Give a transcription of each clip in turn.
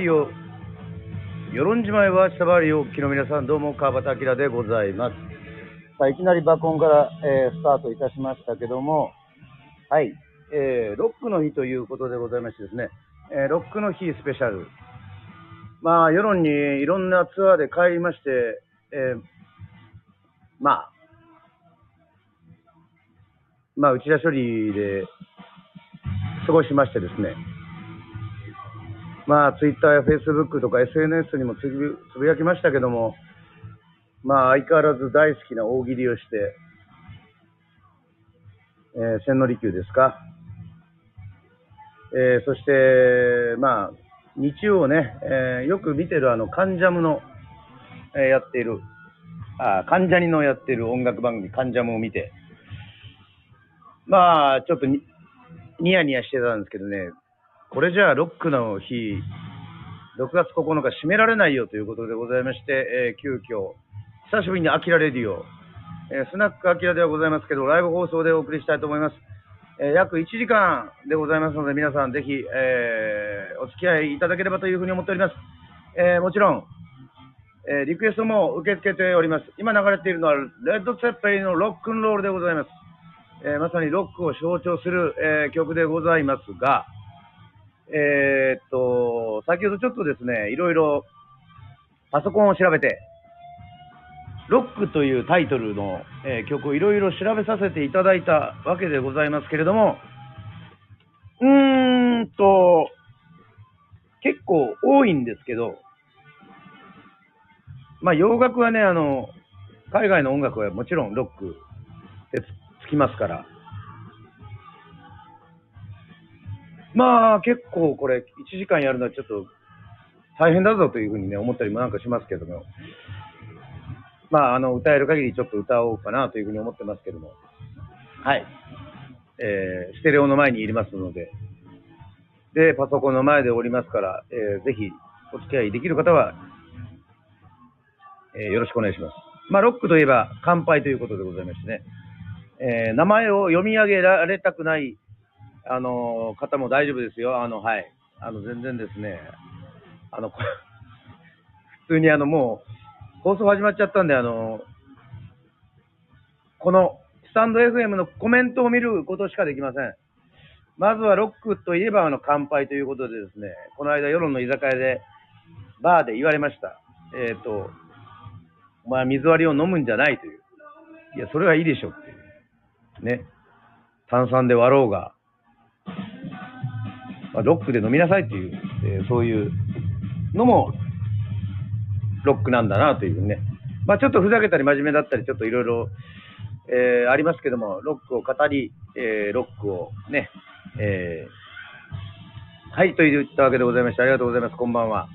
ディオ、与論島へは下回りおきの皆さん、どうも川端明でございます。さあ、いきなり爆音から、えースタートいたしましたけども、はい、えーロックの日ということでございましてですね、えーロックの日スペシャル。まあ、世論にいろんなツアーで帰りまして、えーまあ、まあ、内田処理で過ごしましてですね、まあ、ツイッターやフェイスブックとか SNS にもつぶつぶやきましたけども、まあ、相変わらず大好きな大喜利をして、えー千利休ですか。えーそして、まあ、日曜ね、えーよく見てるあの、カンジャムの、えーやっている、あ、関ジャニのやっている音楽番組、カンジャムを見て、まあ、ちょっとにニヤニヤしてたんですけどね、これじゃあロックの日、6月9日締められないよということでございまして、えー急遽、久しぶりにアキラレディオ、えースナックアキラではございますけど、ライブ放送でお送りしたいと思います。えー約1時間でございますので、皆さんぜひ、えお付き合いいただければというふうに思っております。えもちろん、えリクエストも受け付けております。今流れているのは、レッド・ツェッペリのロックンロールでございます。えまさにロックを象徴する、え曲でございますが、えーっと、先ほどちょっとですね、いろいろパソコンを調べて、ロックというタイトルの、えー曲をいろいろ調べさせていただいたわけでございますけれども、うーんと、結構多いんですけど、まあ洋楽はね、あの、海外の音楽はもちろんロックでつつきますから、まあ結構これ1時間やるのはちょっと大変だぞというふうにね思ったりもなんかしますけども、まああの歌える限りちょっと歌おうかなというふうに思ってますけども、はい。えーステレオの前にいますので、で、パソコンの前でおりますから、えーぜひお付き合いできる方は、えーよろしくお願いします。まあ、ロックといえば乾杯ということでございましてね、えー名前を読み上げられたくない、あの方も大丈夫ですよ。あの、はい。あの、全然ですね、あの、普通にあの、もう、放送始まっちゃったんで、あのこの、スタンド FM のコメントを見ることしかできません。まずはロックといえばあの乾杯ということでですね、この間世論の居酒屋で、バーで言われました。えっ、と、お前水割りを飲むんじゃないという。いや、それはいいでしょっていう。ね。炭酸で割ろうが、まあ、ロックで飲みなさいっていう、えーそういうのも、ロックなんだなというね。まあちょっとふざけたり真面目だったり、ちょっといろいろ、えーありますけども、ロックを語り、えーロックをね、えーはい、と言ったわけでございまして、ありがとうございます。こんばんは。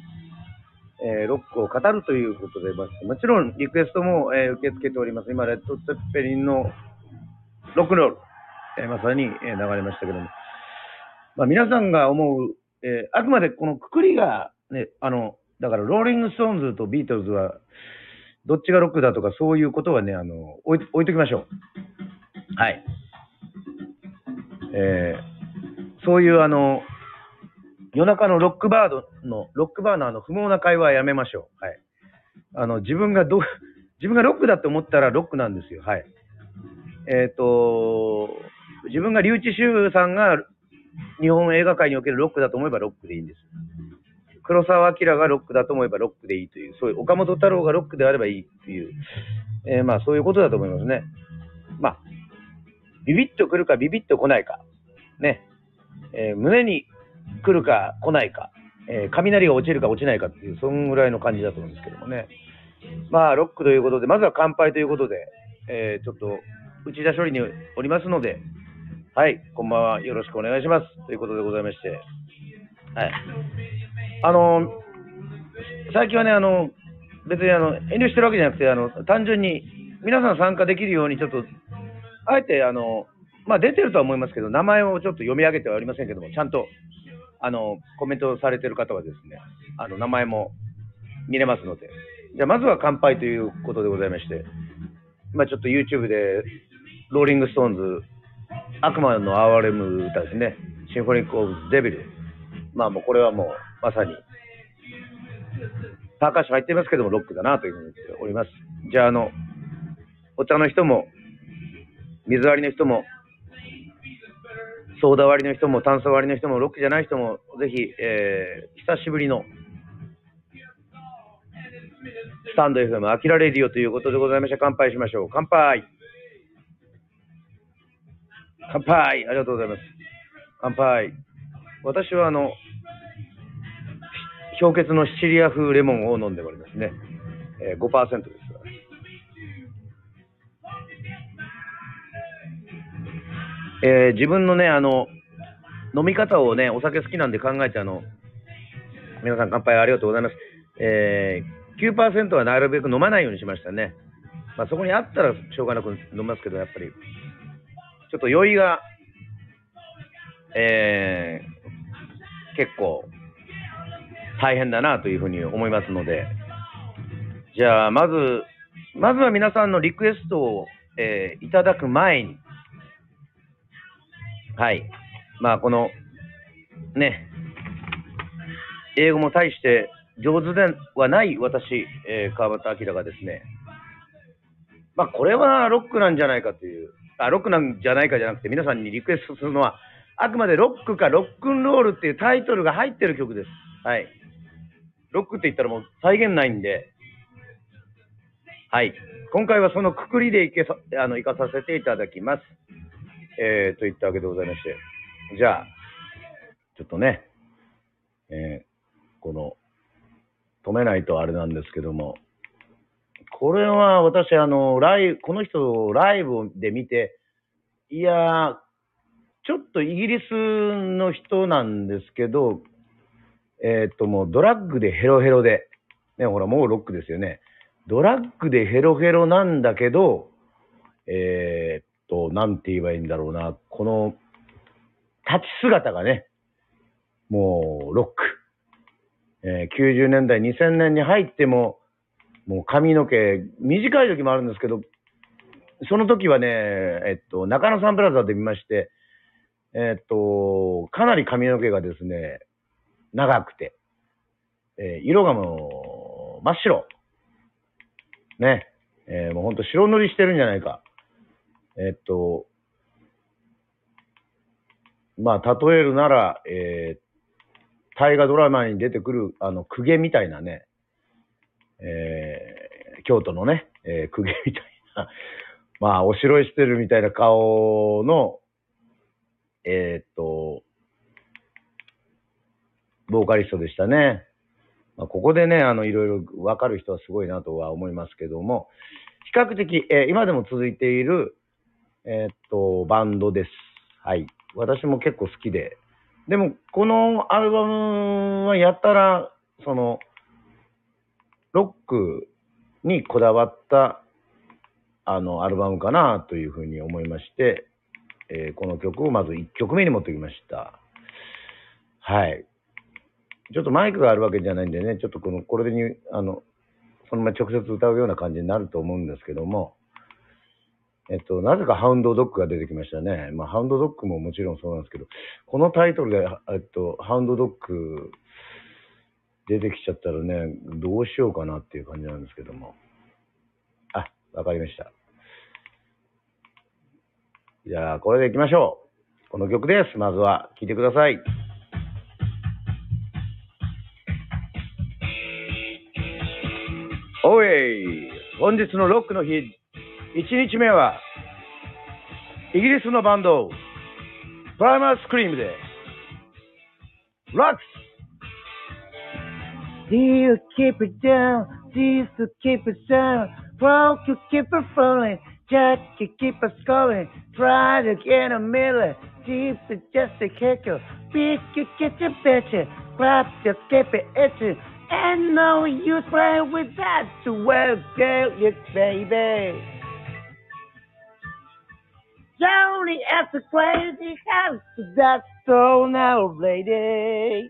えーロックを語るということで、まもちろんリクエストも、えー受け付けております。今、レッド・ツェッペリンのロックンロール、えーまさに、えー流れましたけども、まあ、皆さんが思う、えーあくまでこのくくりが、ね、あの、だから、ローリング・ストーンズとビートルズは、どっちがロックだとか、そういうことはね、あの、置い置いときましょう。はい。えーそういう、あの、夜中のロックバードの、ロックバーのあの、不毛な会話はやめましょう。はい。あの、自分がど、自分がロックだと思ったらロックなんですよ。はい。えっ、と、自分がリュウチシュウさんが日本映画界におけるロックだと思えばロックでいいんです。黒澤明がロックだと思えばロックでいいという、そういう岡本太郎がロックであればいいという、えーまあそういうことだと思いますね。まあ、ビビッと来るかビビッと来ないか、ね、えー胸に来るか来ないか、えー雷が落ちるか落ちないかっていう、そんぐらいの感じだと思うんですけどもね。まあ、ロックということで、まずは乾杯ということで、えーちょっと内田処理におりますので、はい、こんばんは、よろしくお願いします。ということでございまして、はい。あの、最近はね、あの、別にあの、遠慮してるわけじゃなくて、あの、単純に皆さん参加できるように、ちょっと、あえて、あの、まあ、出てるとは思いますけど、名前をちょっと読み上げてはありませんけども、ちゃんと、あの、コメントされてる方はですね、あの、名前も見れますので、じゃあ、まずは乾杯ということでございまして、今ちょっと YouTube で、ローリング・ストーンズ、悪魔の哀れむ歌ですね、シンフォニック・オブ・デビル。まあもうこれはもう、まさに、パーカッション入ってますけども、ロックだなというふうに言っております。じゃあ、あの、お茶の人も、水割りの人も、ソーダ割りの人も、炭素割りの人も、ロックじゃない人も、ぜひ、えー、久しぶりの、スタンド FM アキラレディオということでございまして、乾杯しましょう。乾杯乾杯ありがとうございます。乾杯。私はあの、氷結のシチリア風レモンを飲んでおりますね。えー、5%です。えー、自分のね、あの、飲み方をね、お酒好きなんで考えて、あの、皆さん乾杯ありがとうございます。えー、9%はなるべく飲まないようにしましたね。まあ、そこにあったらしょうがなく飲みますけど、やっぱり、ちょっと酔いが、えー、結構大変だなというふうに思いますので、じゃあ、まず、まずは皆さんのリクエストを、えー、いただく前に、はい。まあ、この、ね、英語も大して上手ではない私、えー、川端明がですね、まあ、これはロックなんじゃないかという、あ、ロックなんじゃないかじゃなくて、皆さんにリクエストするのは、あくまでロックかロックンロールっていうタイトルが入ってる曲です。はい。ロックって言ったらもう再現ないんで、はい。今回はそのくくりでいけさ、あの、行かさせていただきます。えー、といったわけでございまして、じゃあ、ちょっとね、えー、この、止めないとあれなんですけども、これは私、あの、ライブ、この人をライブで見て、いやちょっとイギリスの人なんですけど、えっ、と、もうドラッグでヘロヘロで、ね、ほら、もうロックですよね。ドラッグでヘロヘロなんだけど、えー、と、なんて言えばいいんだろうな、この、立ち姿がね、もう、ロック。えー、90年代、2000年に入っても、もう髪の毛、短い時もあるんですけど、その時はね、えっと、中野サンプラザで見まして、えっと、かなり髪の毛がですね、長くて、えー、色がもう、真っ白。ね。えー、もうほんと白塗りしてるんじゃないか。えっと、まあ、例えるなら、えー、大河ドラマに出てくる、あの、公家みたいなね、えー、京都のね、えー、公家みたいな、まあ、お城へしてるみたいな顔の、えー、っと、ボーカリストでしたね。まあ、ここでね、あの、いろいろわかる人はすごいなとは思いますけども、比較的、えー、今でも続いている、えー、っと、バンドです。はい。私も結構好きで。でも、このアルバムはやったら、その、ロックにこだわった、あの、アルバムかなというふうに思いまして、えー、この曲をまず1曲目に持ってきました。はい。ちょっとマイクがあるわけじゃないんでね、ちょっとこの、これでに、あの、そのまま直接歌うような感じになると思うんですけども、えっと、なぜかハウンドドッグが出てきましたね。まあ、ハウンドドッグももちろんそうなんですけど、このタイトルで、えっと、ハウンドドッグ出てきちゃったらね、どうしようかなっていう感じなんですけども。あ、わかりました。じゃあ、これでいきましょう。この曲です。まずは、聴いてください。おい本日のロックの日1日目は、イギリスのバンド、プライマースクリームで、ロック Do you keep it down? Do you still keep it down? Broke, you keep it falling. Jack, you keep it going. Try to get a middle. Deep, it just a kicker. Beat you get your bitch. Grab, just keep it itching. And no use playing with that to well, girl, you baby. Johnny at the crazy house, that's so now, lady.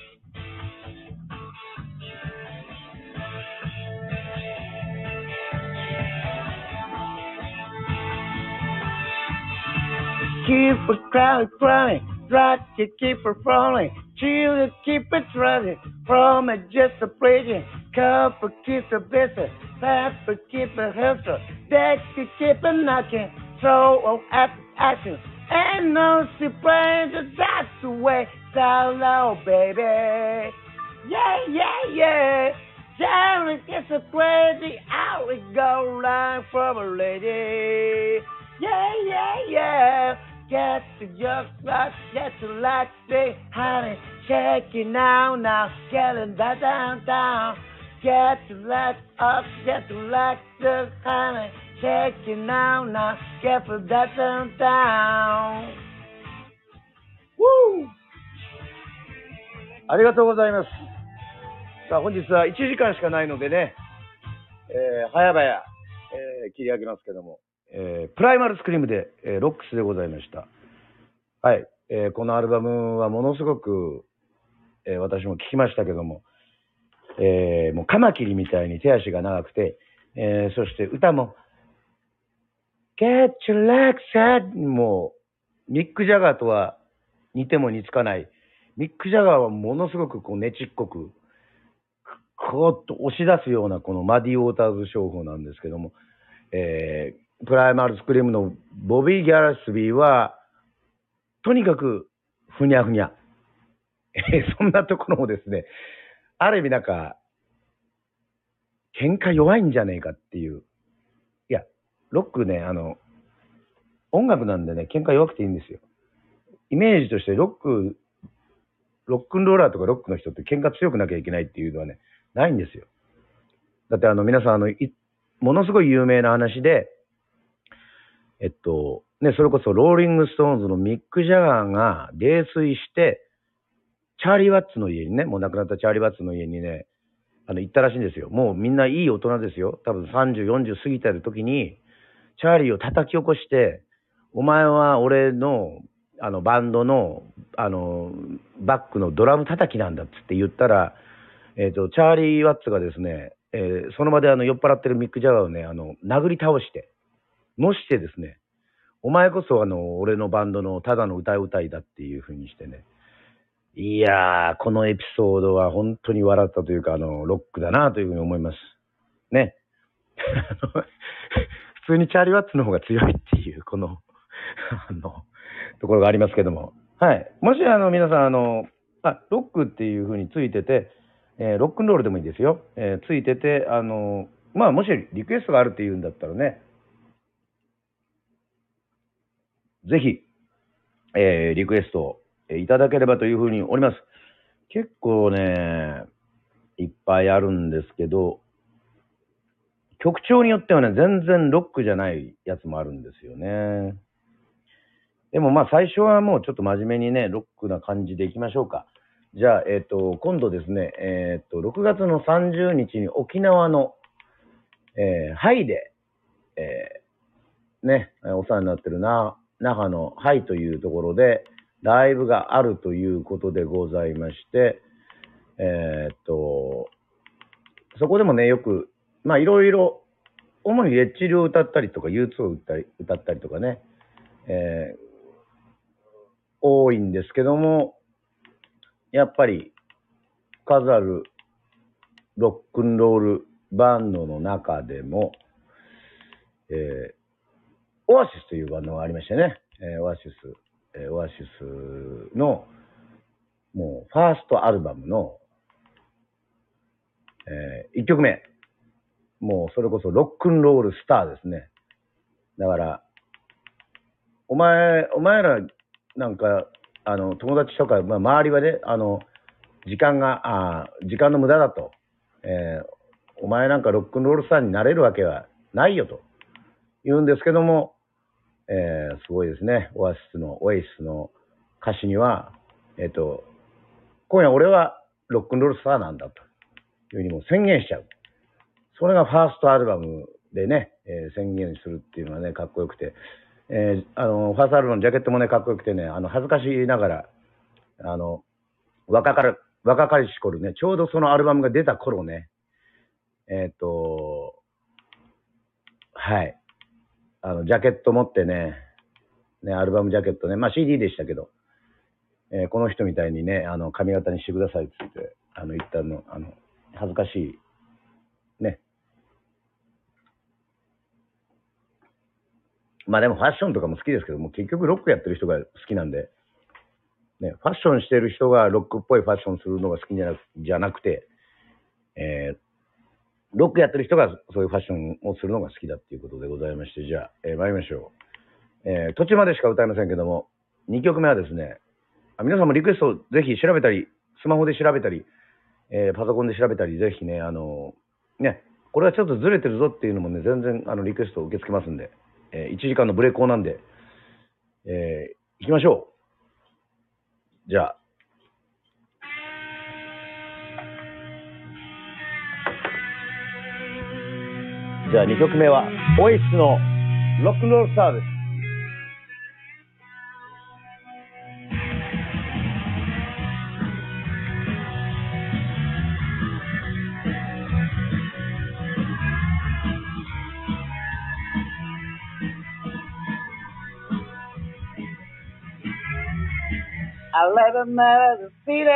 Keep a crowd crying, try to keep it falling, chill to keep it running, from it just a breaking, cup for keep it busy, fast for keep it hustle, deck to keep it knocking, throw at action, and no surprise, that's the way, so low, baby. Yeah, yeah, yeah. Jerry gets a crazy out we go line from a lady. Yeah, yeah, yeah. Get to your spot, get to like say, honey, check it now, now, getting that downtown. Get to let up, get to like the honey, check it now, now, get for that downtown. Woo! ありがとうございます。さあ、本日は1時間しかないのでね、えー、早々、えー切り上げますけども、えープライマルスクリームで、えーロックスでございました。はい。えーこのアルバムはものすごく、え私も聴きましたけども、えもうカマキリみたいに手足が長くて、えそして歌も、Get your legs set もう、ミック・ジャガーとは似ても似つかない。ミック・ジャガーはものすごくこうねちっこく、こーっと押し出すようなこのマディ・ウォーターズ商法なんですけども、えープライマルスクリームのボビー・ギャラスビーは、とにかくふにゃふにゃ。そんなところもですね、ある意味なんか、喧嘩弱いんじゃねえかっていう。いや、ロックね、あの、音楽なんでね、喧嘩弱くていいんですよ。イメージとしてロック、ロックンローラーとかロックの人って喧嘩強くなきゃいけないっていうのはね、ないんですよ。だってあの皆さんあの、ものすごい有名な話で、えっと、ね、それこそローリングストーンズのミック・ジャガーが泥酔して、チャーリー・ワッツの家にね、もう亡くなったチャーリー・ワッツの家にね、あの、行ったらしいんですよ。もうみんないい大人ですよ。多分30、40過ぎてる時に、チャーリーを叩き起こして、お前は俺の、あの、バンドの、あの、バックのドラム叩きなんだっつって言ったら、えっ、と、チャーリー・ワッツがですね、えーその場であの、酔っ払ってるミック・ジャガーをね、あの、殴り倒して、のしてですね、お前こそあの、俺のバンドのただの歌う歌いだっていう風にしてね、いやー、このエピソードは本当に笑ったというか、あの、ロックだなというふうに思います。ね。普通にチャーリー・ワッツの方が強いっていう、この、あの、ところがありますけども。はい。もし、あの、皆さん、あの、あ、ロックっていうふうについてて、えーロックンロールでもいいですよ。えーついてて、あの、まあ、もしリクエストがあるっていうんだったらね、ぜひ、えーリクエストいただければというふうにおります。結構ね、いっぱいあるんですけど、曲調によってはね、全然ロックじゃないやつもあるんですよね。でもまあ最初はもうちょっと真面目にね、ロックな感じでいきましょうか。じゃあ、えっ、と、今度ですね、えっ、と、6月の30日に沖縄の、えーハイで、えーね、お世話になってるな、那覇のハイというところで、ライブがあるということでございまして、えーっと、そこでもね、よく、まあいろいろ、主にレッチリを歌ったりとか、U2 を歌ったり歌ったりとかね、えー多いんですけども、やっぱり、数あるロックンロールバンドの中でも、えーオアシスというバンドがありましてね、えーオアシス、えーオアシスの、もう、ファーストアルバムの、え1曲目。もう、それこそロックンロールスターですね。だから、お前、お前ら、なんか、あの、友達とか、まあ、周りはね、あの、時間が、あ時間の無駄だと。えーお前なんかロックンロールスターになれるわけはないよと言うんですけども、えーすごいですね。オアシスの、オエシスの歌詞には、えっ、と、今夜俺はロックンロールスターなんだというふうにも宣言しちゃう。それがファーストアルバムでね、えー宣言するっていうのはね、かっこよくて、えーあの、ファーストアルバムのジャケットもね、かっこよくてね、あの、恥ずかしいながら、あの、若かる、若かりし頃ね、ちょうどそのアルバムが出た頃ね、えっ、と、はい。あの、ジャケット持ってね、ね、アルバムジャケットね、まあ CD でしたけど、えーこの人みたいにね、あの、髪型にしてくださいって言って、あの、言ったの、あの、恥ずかしい、ね。まあでもファッションとかも好きですけども、結局ロックやってる人が好きなんで、ね、ファッションしてる人がロックっぽいファッションするのが好きじゃなくじゃなくて、えーロックやってる人がそういうファッションをするのが好きだっていうことでございまして、じゃあ、えー参りましょう。えー途中までしか歌いませんけども、2曲目はですね、あ皆さんもリクエストぜひ調べたり、スマホで調べたり、えーパソコンで調べたり、ぜひね、あのね、これはちょっとずれてるぞっていうのもね、全然あのリクエストを受け付けますんで、え1時間のブレイクなんで、えー行きましょう。じゃあ。じゃあ2曲目は、オイスのロックンロールスターです。I let them out the city,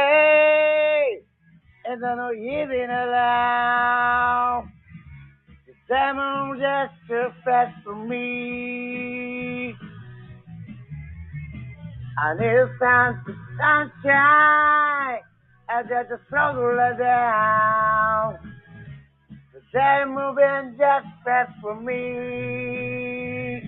and I know you've been around. The diamond just too fast for me. I need sun sunshine, I just to struggle down. The diamond moving just fast for me.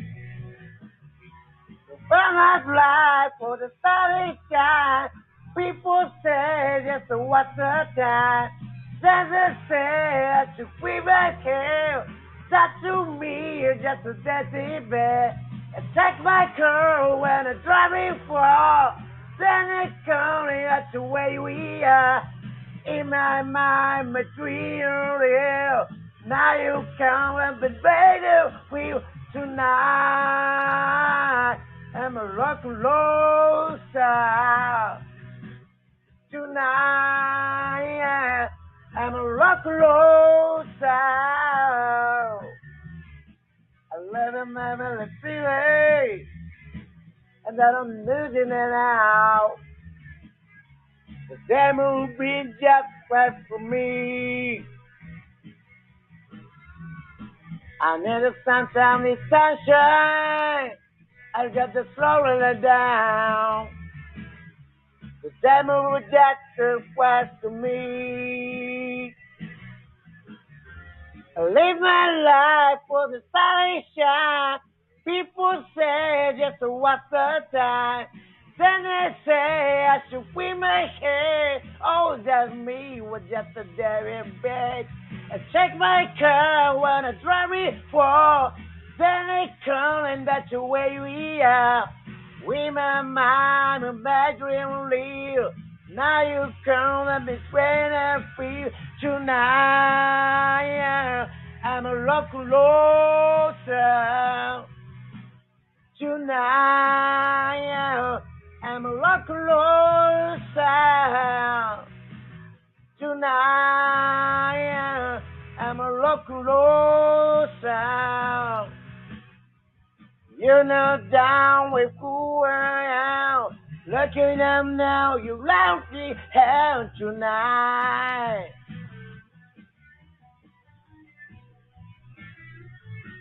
Burn my life for the starry sky. People say just what's the time. Doesn't fair to free my care. Talk to me just a dirty bit. Attack my car when I'm driving for. Then it comes that's the way we are. In my mind, material. Now you come and be better. we that I'm losing it out. The devil be just right for me. I need a sunshine, the sunshine. I got the flowing down. The devil was just too fast to me. I live my life for the sunshine. People say just what's the time. Then they say I should wear my hair. Oh, that's me with just a dairy bag. I check my car when I drive it for. Then they calling that the way we are. We my mind and bad dream real. Now you come and be sweating and feel tonight. I'm a rock and star. Tonight, I'm a rock and roll star. Tonight, I'm a rock and roll star. You're not down with who I am. Look at them now, you left me hell tonight.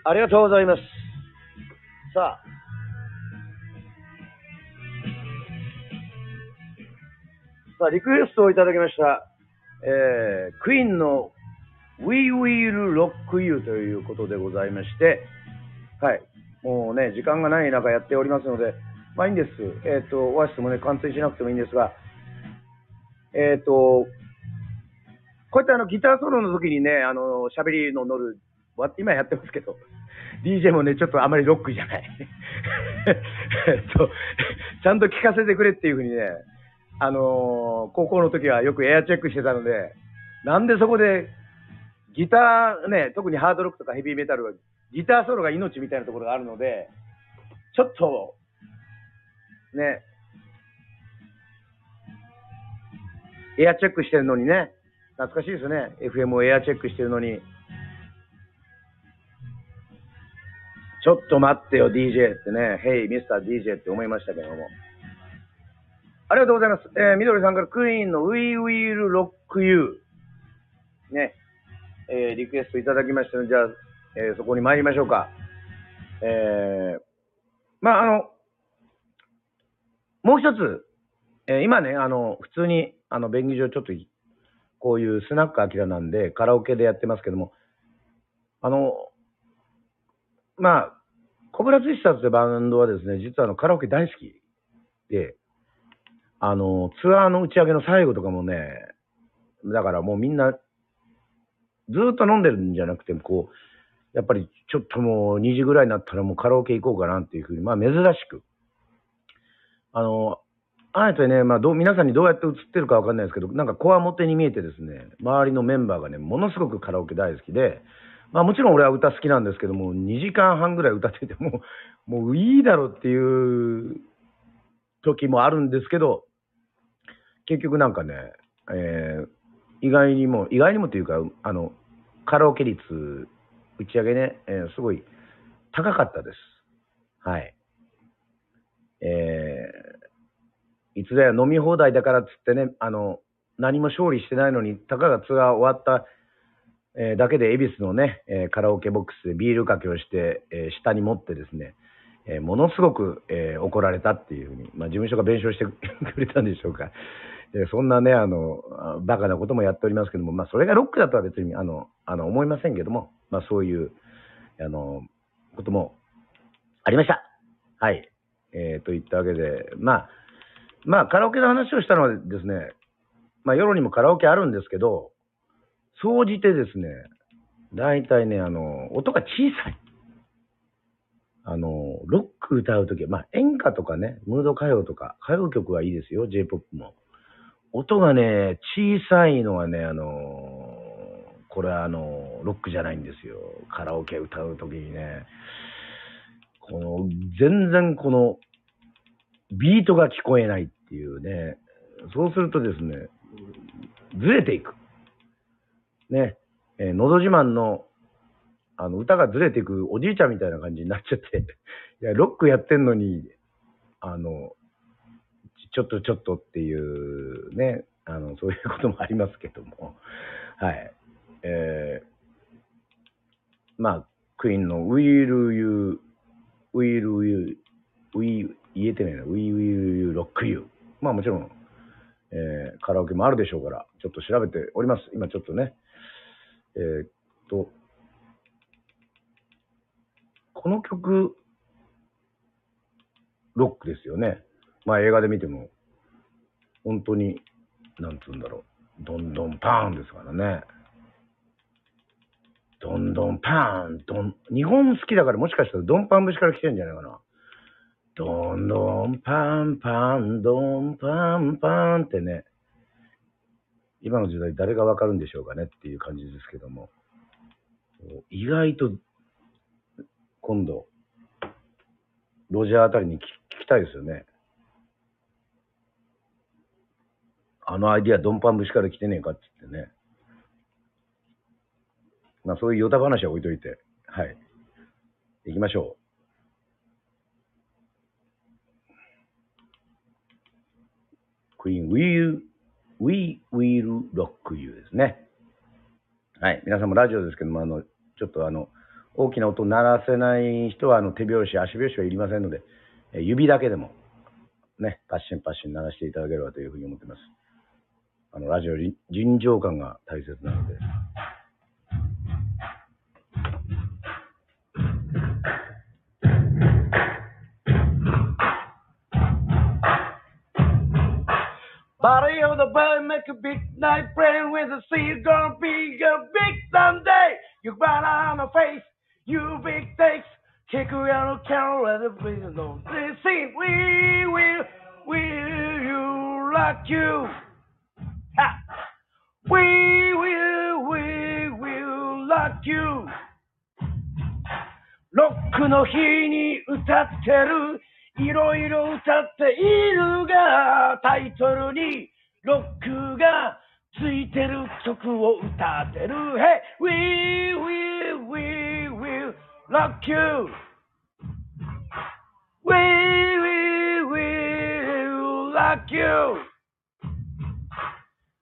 ありがとうございます。さあ。 さあ、リクエストをいただきました。えー、クイーンの We Will Rock You ということでございまして、はい。もうね、時間がない中やっておりますので、まあいいんです。えっ、と、オアシスもね、完成しなくてもいいんですが、えっ、と、こうやってあのギターソロの時にね、あの、喋りの乗る、今やってますけど、DJ もね、ちょっとあまりロックじゃない。えっと、ちゃんと聞かせてくれっていうふうにね、あのー高校の時はよくエアチェックしてたので、なんでそこで、ギターね、特にハードロックとかヘビーメタルは、ギターソロが命みたいなところがあるので、ちょっと、ね、エアチェックしてるのにね。懐かしいですね。FM をエアチェックしてるのに。ちょっと待ってよ、DJ ってね。Hey, Mr. DJ って思いましたけども。ありがとうございます。えー、みどりさんからクイーンの We Will Rock You。ね。えー、リクエストいただきましたので、じゃあ、えー、そこに参りましょうか。えー、まあ、あの、もう一つ、えー、今ね、あの、普通に、あの、便宜上ちょっと、こういうスナックアキラなんで、カラオケでやってますけども、あの、まあ、コブラツイスターズってバンドはですね、実はあの、カラオケ大好きで、あの、ツアーの打ち上げの最後とかもね、だからもうみんな、ずっと飲んでるんじゃなくて、こう、やっぱりちょっともう2時ぐらいになったらもうカラオケ行こうかなっていうふうに、まあ珍しく。あの、あえてね、まあどう、皆さんにどうやって映ってるかわかんないですけど、なんかこわもてに見えてですね、周りのメンバーがね、ものすごくカラオケ大好きで、まあもちろん俺は歌好きなんですけども、2時間半ぐらい歌ってても、もういいだろっていう時もあるんですけど、結局なんかね、えー、意外にも、意外にもというか、あの、カラオケ率、打ち上げね、えー、すごい高かったです。はい。えー、いつだよ飲み放題だからっつってね、あの、何も勝利してないのに、たかがツアー終わった、えー、だけで恵比寿のね、えー、カラオケボックスでビールかけをして、えー、下に持ってですね、え、ものすごく、え、怒られたっていうふうに、まあ、事務所が弁償してくれたんでしょうか。えそんなね、あの、バカなこともやっておりますけども、まあ、それがロックだとは別に、あの、あの思いませんけども、まあ、そういう、あの、こともありました。はい。えー、といったわけで、まあ、まあ、カラオケの話をしたのはですね、まあ、夜にもカラオケあるんですけど、総じてですね、大体ね、あの、音が小さい。あの、ロック歌うときは、まあ、演歌とかね、ムード歌謡とか、歌謡曲はいいですよ、J-POP も。音がね、小さいのはね、あのこれはあのロックじゃないんですよ。カラオケ歌うときにね、この、全然この、ビートが聞こえないっていうね、そうするとですね、ずれていく。ね、えー、のど自慢の、あの、歌がずれていくおじいちゃんみたいな感じになっちゃって、いや、ロックやってんのに、あの、ちょっとちょっとっていうね、あの、そういうこともありますけども、はい。えー、まあ、クイーンの Will You, Will You, We, 言えてないな、We Will You Rock You。まあもちろん、えー、カラオケもあるでしょうから、ちょっと調べております。今ちょっとね、えー、っと、この曲、ロックですよね。まあ映画で見ても、本当に、なんつうんだろう、どんどんパーンですからね。どんどんパーン、どん、日本好きだからもしかしたらドンパン節から来てるんじゃないかな。どんどんパンパン、ドンパンパンってね、今の時代誰がわかるんでしょうかねっていう感じですけども、意外と今度、ロジャーあたりに聞きたいですよね。あのアイディアドンパン節から来てねえかって言ってね。まあそういうヨタ話は置いといて、はい。行きましょう。クイーン、We, We Will Rock You ですね。はい。皆さんもラジオですけども、あの、ちょっとあの、大きな音鳴らせない人は、あの、手拍子、足拍子はいりませんので、指だけでも、ね、パッシンパッシン鳴らしていただければというふうに思っています。あの、ラジオ臨場感が大切なので。Body of the bird make a big night playing with the sea gonna be a big someday. You run on the face, you big takes, kick around the counter at the place no sing. We will, will you rock you? We will, we will lock you ロックの日に歌ってるいろいろ歌っているがタイトルにロックがついてる曲を歌ってる Hey, we will, we will rock you We will, will rock you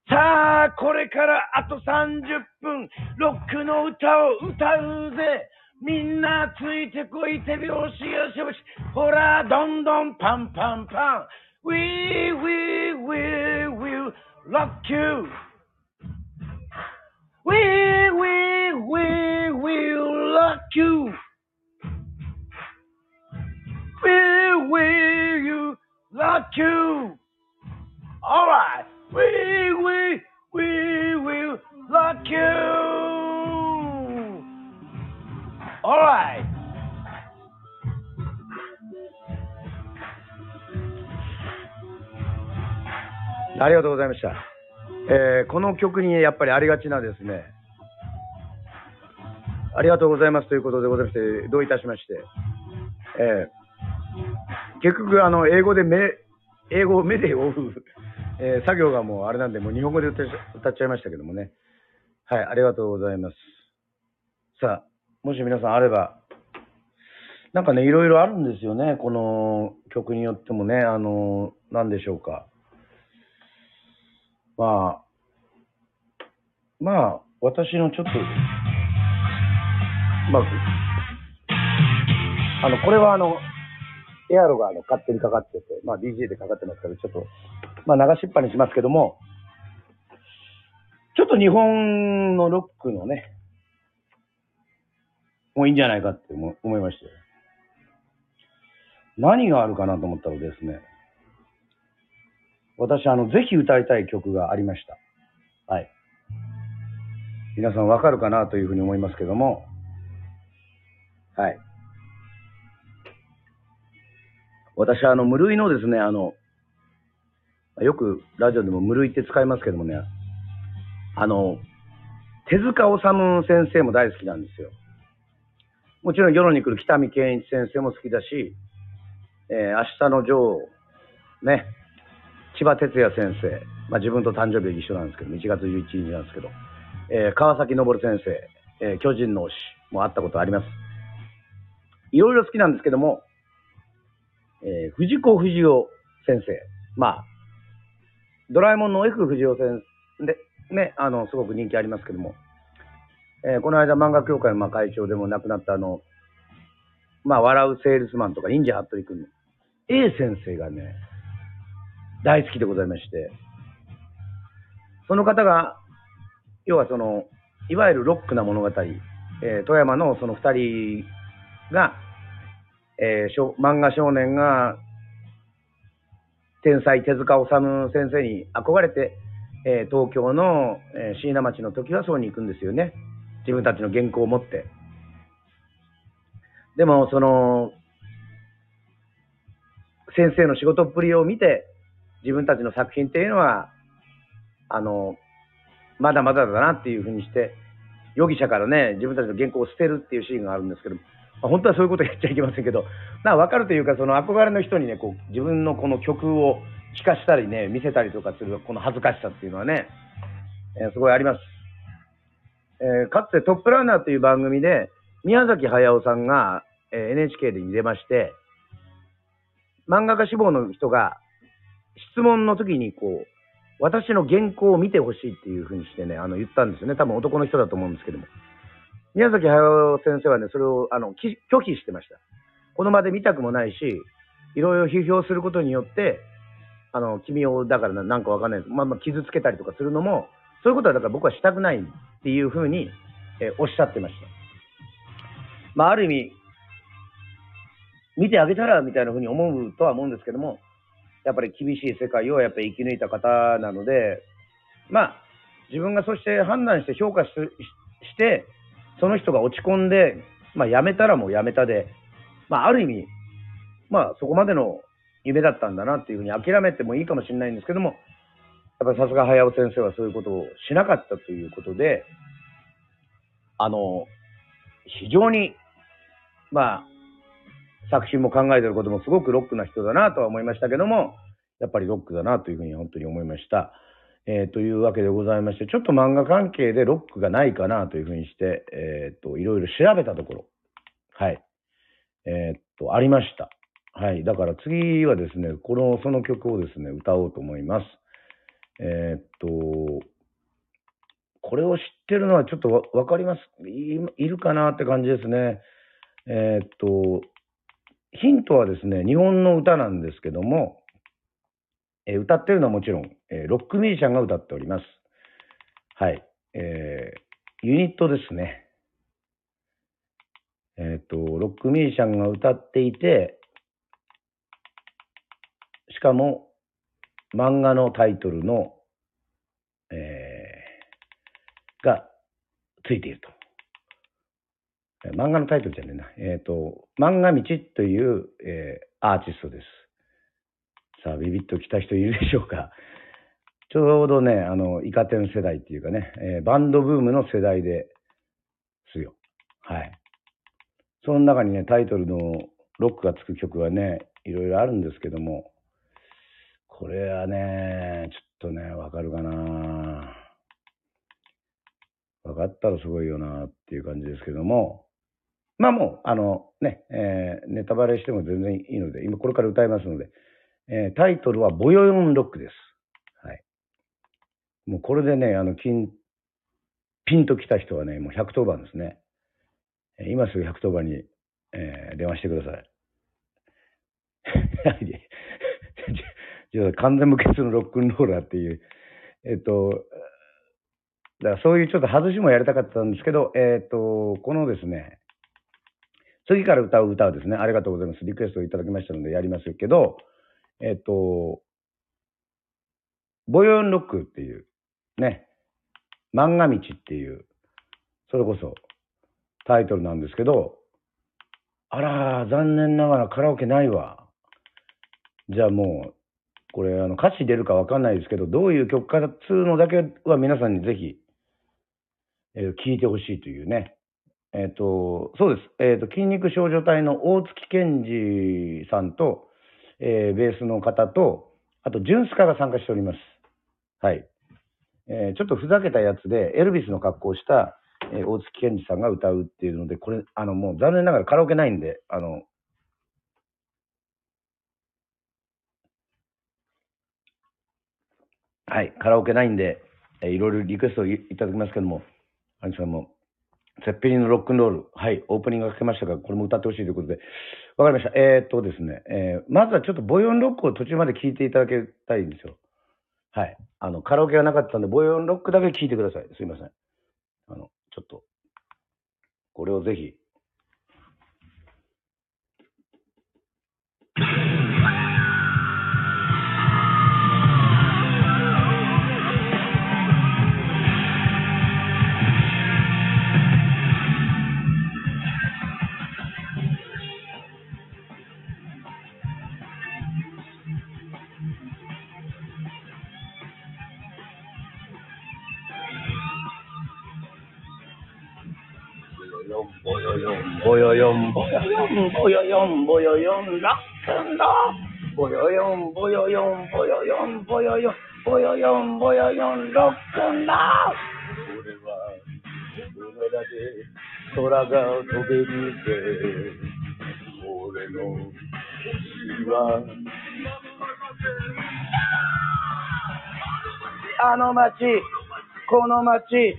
さあ、これからあと30分、ロックの歌を歌うぜ。みんなついてこい、手拍子よしよし。ほら、どんどんパンパンパン。We, we, we will rock you. We, we, we will rock you. We, will rock you. Alright. We, we, we will rock you. Alright. ありがとうございました。えーこの曲にやっぱりありがちなですね、ありがとうございますということでございまして、どういたしまして、えー結局、あの、英語で目、英語を目で追う、えー作業がもうあれなんで、もう日本語で歌っちゃいましたけどもね。はい、ありがとうございます。さあ、もし皆さんあれば、なんかね、いろいろあるんですよね、この曲によってもね、あの、なんでしょうか。まあ、まあ、私のちょっと、まあ、あの、これはあの、エアロがあの勝手にかかってて、まあ DJ でかかってますから、ちょっと、まあ流しっぱにしますけども、ちょっと日本のロックのね、もういいんじゃないかって思思いまして。何があるかなと思ったらですね、私、あの、ぜひ歌いたい曲がありました。はい。皆さんわかるかなというふうに思いますけども、はい。私はあの、無類のですね、あの、よくラジオでも無類って使いますけどもね、あの、手塚治虫先生も大好きなんですよ。もちろん夜に来る北見健一先生も好きだし、えー明日の女王、ね、千葉哲也先生、まあ自分と誕生日一緒なんですけど、1月11日なんですけど、えー川崎昇先生、えー巨人の推しも会ったことあります。いろいろ好きなんですけども、えー藤子不二雄先生。まあ、ドラえもんの F 不二雄先生で、ね、あの、すごく人気ありますけども、えーこの間漫画協会のまあ会長でも亡くなったあの、まあ、笑うセールスマンとか忍者ハットリくん A 先生がね、大好きでございまして、その方が、要はその、いわゆるロックな物語、えー富山のその二人が、えー少漫画少年が、天才手塚治虫先生に憧れて、えー東京の、えー椎名町の時はそうに行くんですよね。自分たちの原稿を持って。でも、その、先生の仕事っぷりを見て、自分たちの作品っていうのは、あの、まだまだだなっていうふうにして、容疑者からね、自分たちの原稿を捨てるっていうシーンがあるんですけど、まあ本当はそういうことやっちゃいけませんけど、な分かるというか、その憧れの人にね、こう自分のこの曲を聴かしたりね、見せたりとかする、この恥ずかしさっていうのはね、えーすごいあります。えーかつてトップランナーという番組で、宮崎駿さんが、えー NHK でに出まして、漫画家志望の人が質問の時にこう、私の原稿を見てほしいっていうふうにしてね、あの言ったんですよね。多分男の人だと思うんですけども。宮崎駿先生はね、それをあの拒否してました。この場で見たくもないし、いろいろ批評することによって、あの、君を、だからなんかわかんない。まあまあ傷つけたりとかするのも、そういうことはだから僕はしたくないっていうふうに、えーおっしゃってました。まあある意味、見てあげたらみたいなふうに思うとは思うんですけども、やっぱり厳しい世界をやっぱり生き抜いた方なので、まあ、自分がそして判断して評価して、その人が落ち込んで、まあ辞めたらもう辞めたで、まあある意味、まあそこまでの夢だったんだなっていうふうに諦めてもいいかもしれないんですけども、やっぱりさすが早尾先生はそういうことをしなかったということで、あの、非常に、まあ、作品も考えてることもすごくロックな人だなとは思いましたけども、やっぱりロックだなというふうに本当に思いました。えーというわけでございまして、ちょっと漫画関係でロックがないかなというふうにして、えっ、と、いろいろ調べたところ、はい。えっ、と、ありました。はい。だから次はですね、この、その曲をですね、歌おうと思います。えっ、と、これを知ってるのはちょっとわわかります？いいるかなって感じですね。えっ、と、ヒントはですね、日本の歌なんですけども、え歌ってるのはもちろん、えーロックミュージシャンが歌っております。はい。えーユニットですね。えっ、と、ロックミュージシャンが歌っていて、しかも、漫画のタイトルの、えーがついていると。漫画のタイトルじゃねえな。えっ、と、漫画道という、えーアーティストです。さあ、ビビッと来た人いるでしょうか。ちょうどね、あの、イカ天世代っていうかね、えーバンドブームの世代ですよ。はい。その中にね、タイトルのロックがつく曲がね、いろいろあるんですけども、これはね、ちょっとね、わかるかなわかったらすごいよなっていう感じですけども、まあもう、あのね、えーネタバレしても全然いいので、今これから歌いますので、えータイトルはボヨヨンロックです。もうこれでね、あの、金、ピンと来た人はね、もう110番ですね。今すぐ110番に、えー電話してください。完全無欠のロックンローラーっていう、えっと、だからそういうちょっと外しもやりたかったんですけど、えっと、このですね、次から歌う歌はですね、ありがとうございます。リクエストをいただきましたのでやりますけど、えっと、ボヨンロックっていう、ね、漫画道っていう、それこそタイトルなんですけど、あら、残念ながらカラオケないわ。じゃあもう、これあの歌詞出るかわかんないですけど、どういう曲かっつうのだけは皆さんにぜひ、えー聞いてほしいというね。えっ、と、そうです。えっ、と、筋肉少女隊の大月健二さんと、えーベースの方と、あと、ジュンスカが参加しております。はい。えーちょっとふざけたやつで、エルビスの格好をした、えー大月健二さんが歌うっていうので、これ、あの、もう残念ながらカラオケないんで、あの、はい、カラオケないんで、えーいろいろリクエストいただきますけども、兄さんも、セッペリンのロックンロール、はい、オープニングがかけましたが、これも歌ってほしいということで、わかりました。えーっとですね、えーまずはちょっとボヨンロックを途中まで聞いていただきたいんですよ。はい。あの、カラオケがなかったんで、ボヨンロックだけ聴いてください。すいません。あの、ちょっと、これをぜひ。ン、ボヨヨン、ボヨヨン、ラックンローボヨヨン、ボヨヨン、ボヨヨン、ボヨヨン、ボヨヨン、ボヨヨン、ロックンロー俺は、海だで空が飛べるぜ。俺の星は、あの街、この街、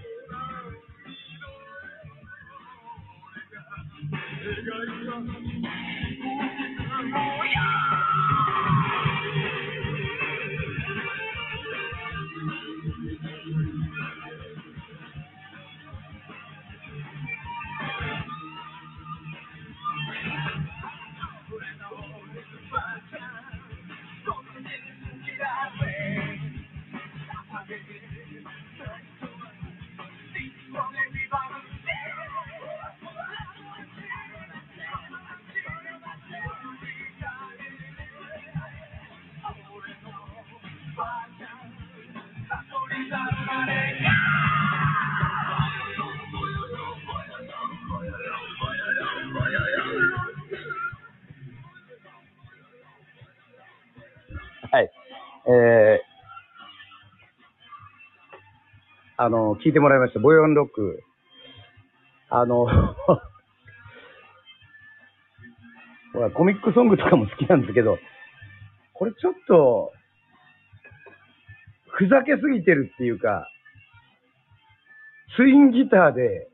はい。えあの、聞いてもらいました。ボヨンロック。あの、ほら、コミックソングとかも好きなんですけど、これちょっと、ふざけすぎてるっていうか、ツインギターで、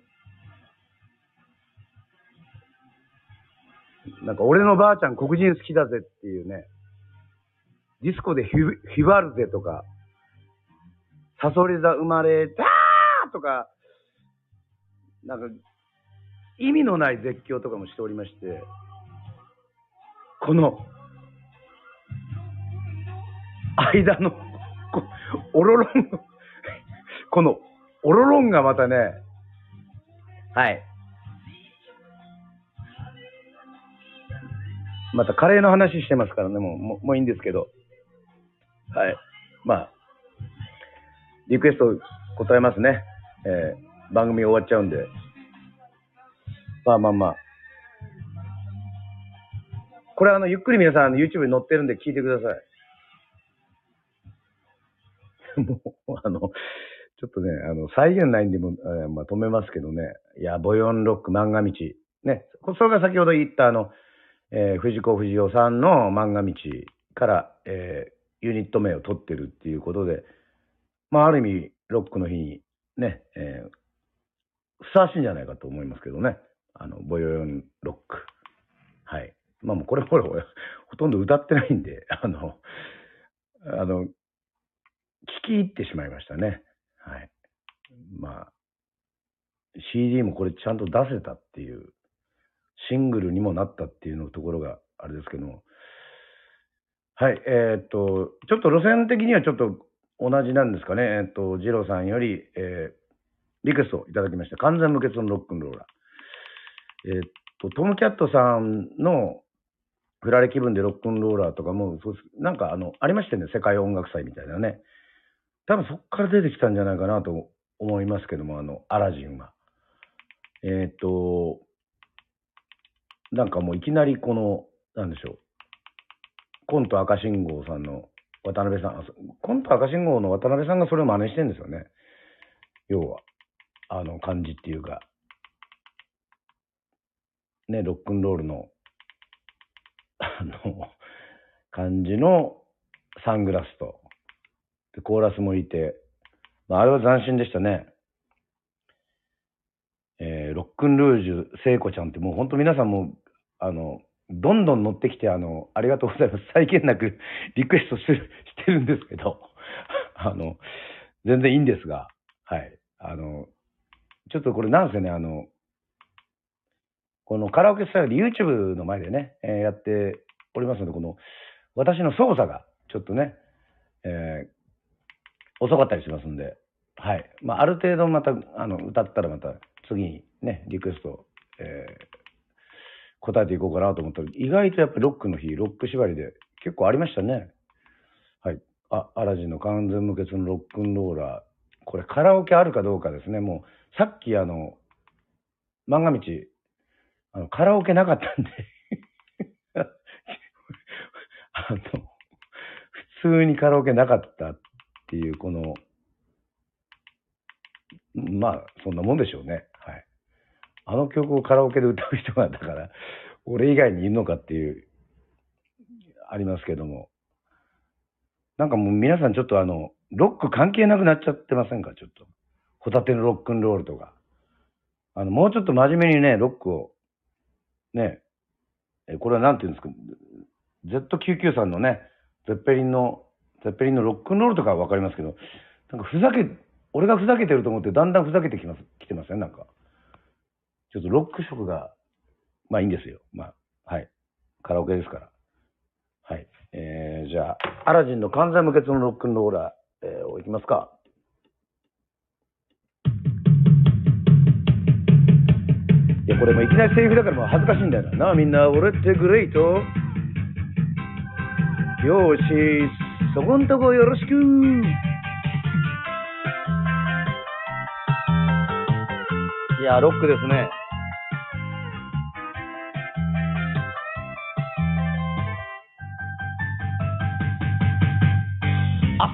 なんか俺のばあちゃん黒人好きだぜっていうね、ディスコでヒュヒバルゼとか、サソリ座生まれたーとか、なんか、意味のない絶叫とかもしておりまして、この、間の、こオロロン、この、オロロンがまたね、はい。またカレーの話してますからね、もうもういいんですけど。はい。まあ、リクエスト答えますね。えー番組終わっちゃうんで。まあまあまあ。これあの、ゆっくり皆さん YouTube に載ってるんで聞いてください。もう、あの、ちょっとね、あの、再現ないんでも、えーまあ止めますけどね。いや、ボヨンロック漫画道。ね。それが先ほど言ったあの、えー藤子不二雄さんの漫画道から、えーユニット名を取ってるっていうことで、まあ、ある意味、ロックの日にね、えーふさわしいんじゃないかと思いますけどね。あの、ボヨヨンロック。はい。まあもうこれほら、ほとんど歌ってないんで、あの、あの、聞き入ってしまいましたね。はい。まあ、CD もこれちゃんと出せたっていう、シングルにもなったっていうのところがあれですけども、はい、えーっと、ちょっと路線的にはちょっと同じなんですかね。えーっと、ジローさんより、えーリクエストをいただきました。完全無欠のロックンローラー。えーっと、トムキャットさんの振られ気分でロックンローラーとかも、そうなんかあの、ありましたよね。世界音楽祭みたいなね。多分そこから出てきたんじゃないかなと思いますけども、あの、アラジンは。えっと、なんかもういきなりこの、なんでしょう。コント赤信号さんの渡辺さん、コント赤信号の渡辺さんがそれを真似してるんですよね。要は、あの感じっていうか、ね、ロックンロールの、あの、感じの。サングラスと、でコーラスもいて、まあ、あれは斬新でしたね。えーロックンルージュ聖子ちゃんってもう本当皆さんもあのどんどん乗ってきてあのありがとうございます際限なく リクエストするしてるんですけど あの全然いいんですがはいあのちょっとこれなんせねあのこのカラオケスタイルで YouTube の前でね、えーやっておりますのでこの私の操作がちょっとね、えー遅かったりしますんで、はい。まあ、ある程度また、あの、歌ったらまた次にね、リクエスト、えー答えていこうかなと思ったら、意外とやっぱりロックの日、ロック縛りで結構ありましたね。はい。あ、アラジンの完全無欠のロックンローラー。これカラオケあるかどうかですね。もう、さっきあの、漫画道、あの、カラオケなかったんで、あの、普通にカラオケなかったっていう、この、まあ、そんなもんでしょうね。あの曲をカラオケで歌う人が、だから、俺以外にいるのかっていう、ありますけども。なんかもう皆さんちょっとあの、ロック関係なくなっちゃってませんか？ちょっと。ホタテのロックンロールとか。あの、もうちょっと真面目にね、ロックを、ね、えこれはなんていうんですか、Z99 さんのね、ゼッペリンの、ゼッペリンのロックンロールとかはわかりますけど、なんかふざけ、俺がふざけてると思ってだんだんふざけてきます、来てません？なんか。ちょっとロック色が、まあいいんですよ。まあ、はい。カラオケですから。はい。えー、じゃあ、アラジンの完全無欠のロックンローラー、えー、をいきますか。いや、これもいきなりセリフだからもう恥ずかしいんだよな。なあ、みんな、俺ってグレイト。よーし、そこんとこよろしく。いや、ロックですね。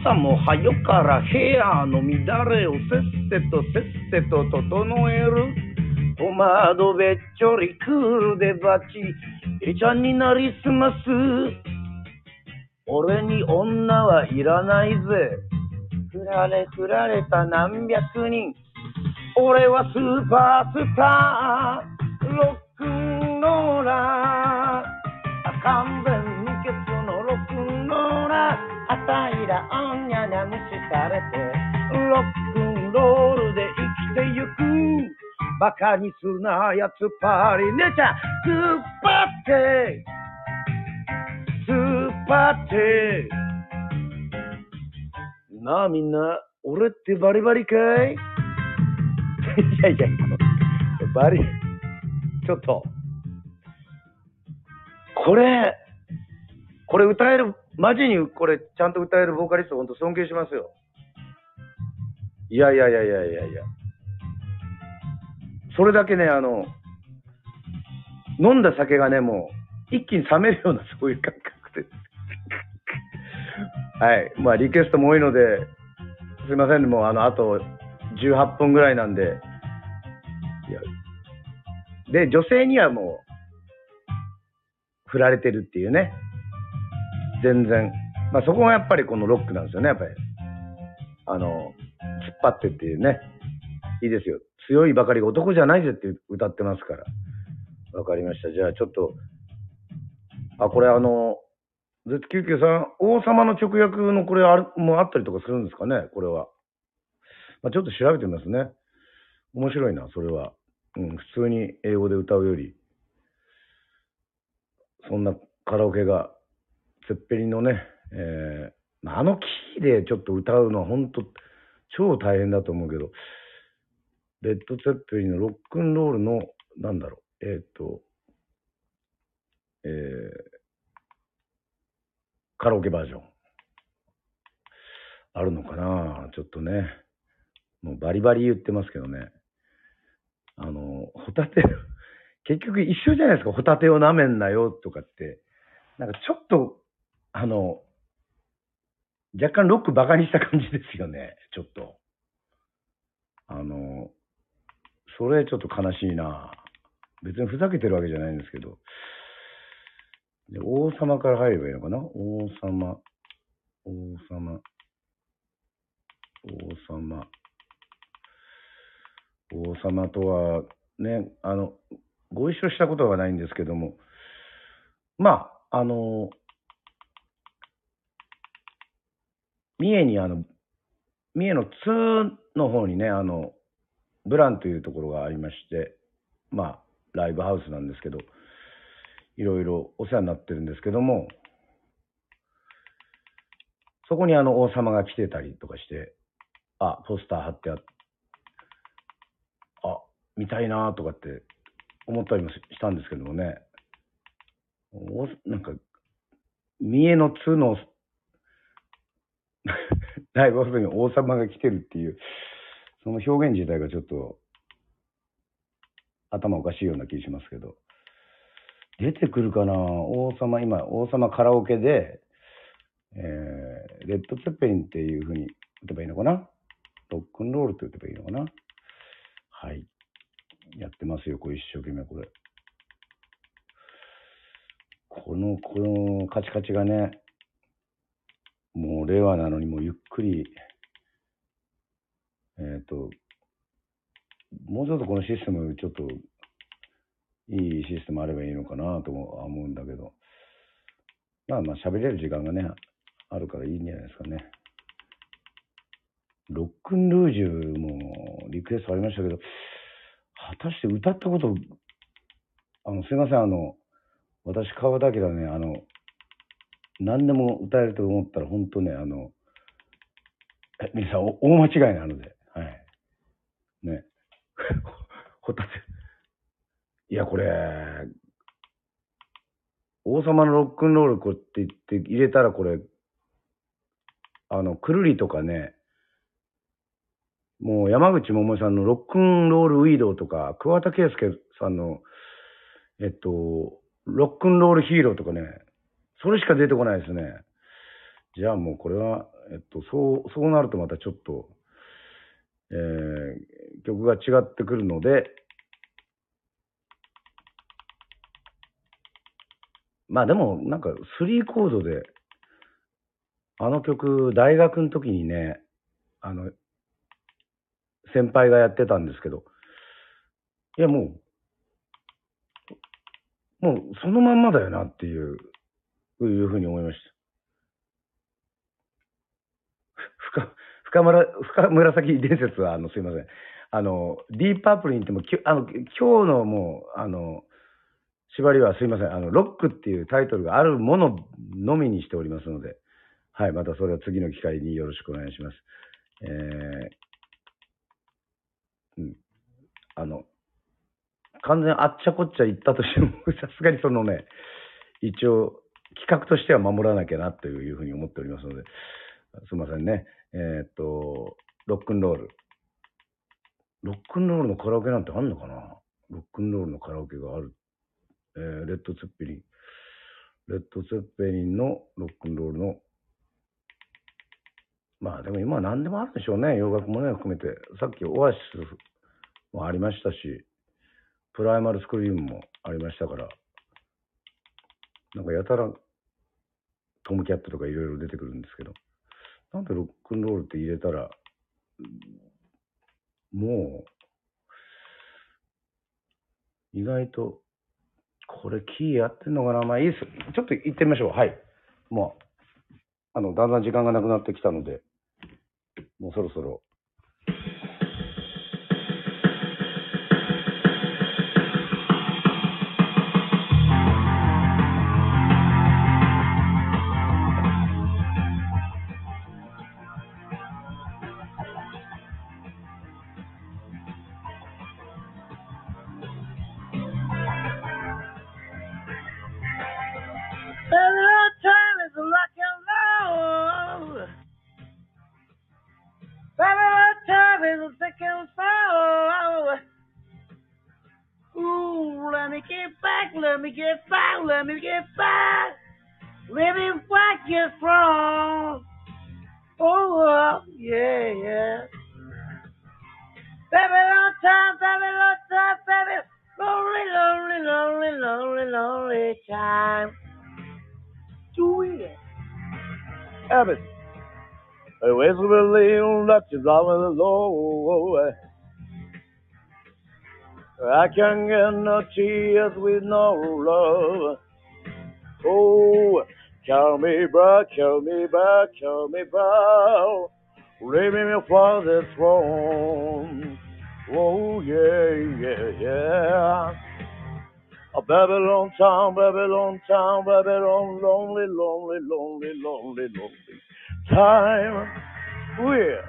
朝も早から部屋の乱れをせっせとせっせと整える。お窓べっちょりクールでバチ、えちゃんになりすます。俺に女はいらないぜ。振られ振られた何百人。俺はスーパースター。ロックンローラー。勘弁無欠あたいらおんにゃにゃ無視されて。ロックンロールで生きてゆく。バカにすなやつパリ姉ちゃん、スーパーテースーパーテーなあみんな、俺ってバリバリかい？いやいや、バリ、ちょっと。これ、これ歌える、マジにこれちゃんと歌えるボーカリスト、ほんと尊敬しますよ。いやいやいやいやいやいや。それだけね、あの、飲んだ酒がね、もう、一気に冷めるような、そういう感覚で。はい。まあ、リクエストも多いので、すいません、もう、あの、あと18分ぐらいなんで。いや。で、女性にはもう、振られてるっていうね。全然。まあ、そこがやっぱりこのロックなんですよね、やっぱり。あの、突っ張ってっていうね。いいですよ。強いばかりが男じゃないぜって歌ってますから。わかりました。じゃあちょっと、あ、これあの、Z99 さん、王様の直訳のこれある、もあったりとかするんですかね、これは。まあ、ちょっと調べてみますね。面白いな、それは。うん、普通に英語で歌うより、そんなカラオケが、ツェッペリのね、えー、あのキーでちょっと歌うのは本当、超大変だと思うけど、レッド・ツェッペリのロックンロールの、なんだろう、えっ、ー、と、えー、カラオケバージョン。あるのかなちょっとね。もうバリバリ言ってますけどね。あの、ホタテ、結局一緒じゃないですか。ホタテを舐めんなよとかって。なんかちょっと、あの、若干ロックバカにした感じですよね。ちょっと。あの、それちょっと悲しいな。別にふざけてるわけじゃないんですけど。で、王様から入ればいいのかな？王様、王様、王様。王様とは、ね、あの、ご一緒したことはないんですけども、まあ、あの、三重にあの、三重の通の方にね、あの、ブランというところがありまして、まあ、ライブハウスなんですけど、いろいろお世話になってるんですけども、そこにあの王様が来てたりとかして、あ、ポスター貼ってあっ、あ、見たいなとかって思ったりもしたんですけどもね、おなんか、三重の通のライブハウスに王様が来てるっていう、その表現自体がちょっと頭おかしいような気しますけど。出てくるかな？王様、今、王様カラオケで、えー、レッド・ツェッペリンっていうふうに打てばいいのかな？ロックンロールって打てばいいのかな？はい。やってますよ、これ一生懸命これ。この、このカチカチがね、もう令和なのにもうゆっくり、えっ、ー、と、もうちょっとこのシステムちょっといいシステムあればいいのかなと思うんだけど、まあまあ喋れる時間がね、あるからいいんじゃないですかね。ロックンルージュもリクエストありましたけど、果たして歌ったこと、あの、すいません、あの、私、川田明ね、あの、何でも歌えると思ったら、本当ね、あの、え、皆さん、大間違いなので、はい。ね。ホタテ、いや、これ、王様のロックンロールこうって言って入れたらこれ、あの、くるりとかね、もう山口百恵さんのロックンロールウィードとか、桑田佳祐さんの、えっと、ロックンロールヒーローとかね、それしか出てこないですね。じゃあもうこれは、えっと、そう、そうなるとまたちょっと、えー、曲が違ってくるので、まあでも、なんか、3コードで、あの曲、大学の時にね、あの、先輩がやってたんですけど、いやもう、もうそのまんまだよなっていう、というふうに思いました。深、深村、深紫伝説は、あの、すいません。あの、ディープアプリに行っても、きあの、今日のもう、あの、縛りはすいません。あの、ロックっていうタイトルがあるもののみにしておりますので、はい、またそれは次の機会によろしくお願いします。えー、うん。あの、完全あっちゃこっちゃ言ったとしても、さすがにそのね、一応、企画としては守らなきゃなというふうに思っておりますので、すいませんね。えー、っと、ロックンロール。ロックンロールのカラオケなんてあんのかな？ロックンロールのカラオケがある。えー、レッド・ツッペリン。レッド・ツッペリンのロックンロールのまあでも今は何でもあるでしょうね。洋楽もね、含めて。さっきオアシスもありましたし、プライマルスクリームもありましたから、なんかやたらトムキャットとかいろいろ出てくるんですけど、なんでロックンロールって入れたら、もう、意外と、これキーやってんのかな？まあいいです。ちょっと行ってみましょう。はい。もう、あの、だんだん時間がなくなってきたので、もうそろそろ。Hey, where's the little lucky love the Lord? I can't get no tears with no love. Oh, call me back, call me back, call me back. Leave me for the throne. Oh, yeah, yeah, yeah. A Babylon town, Babylon town, Babylon, lonely, lonely, lonely, lonely, lonely time. Where?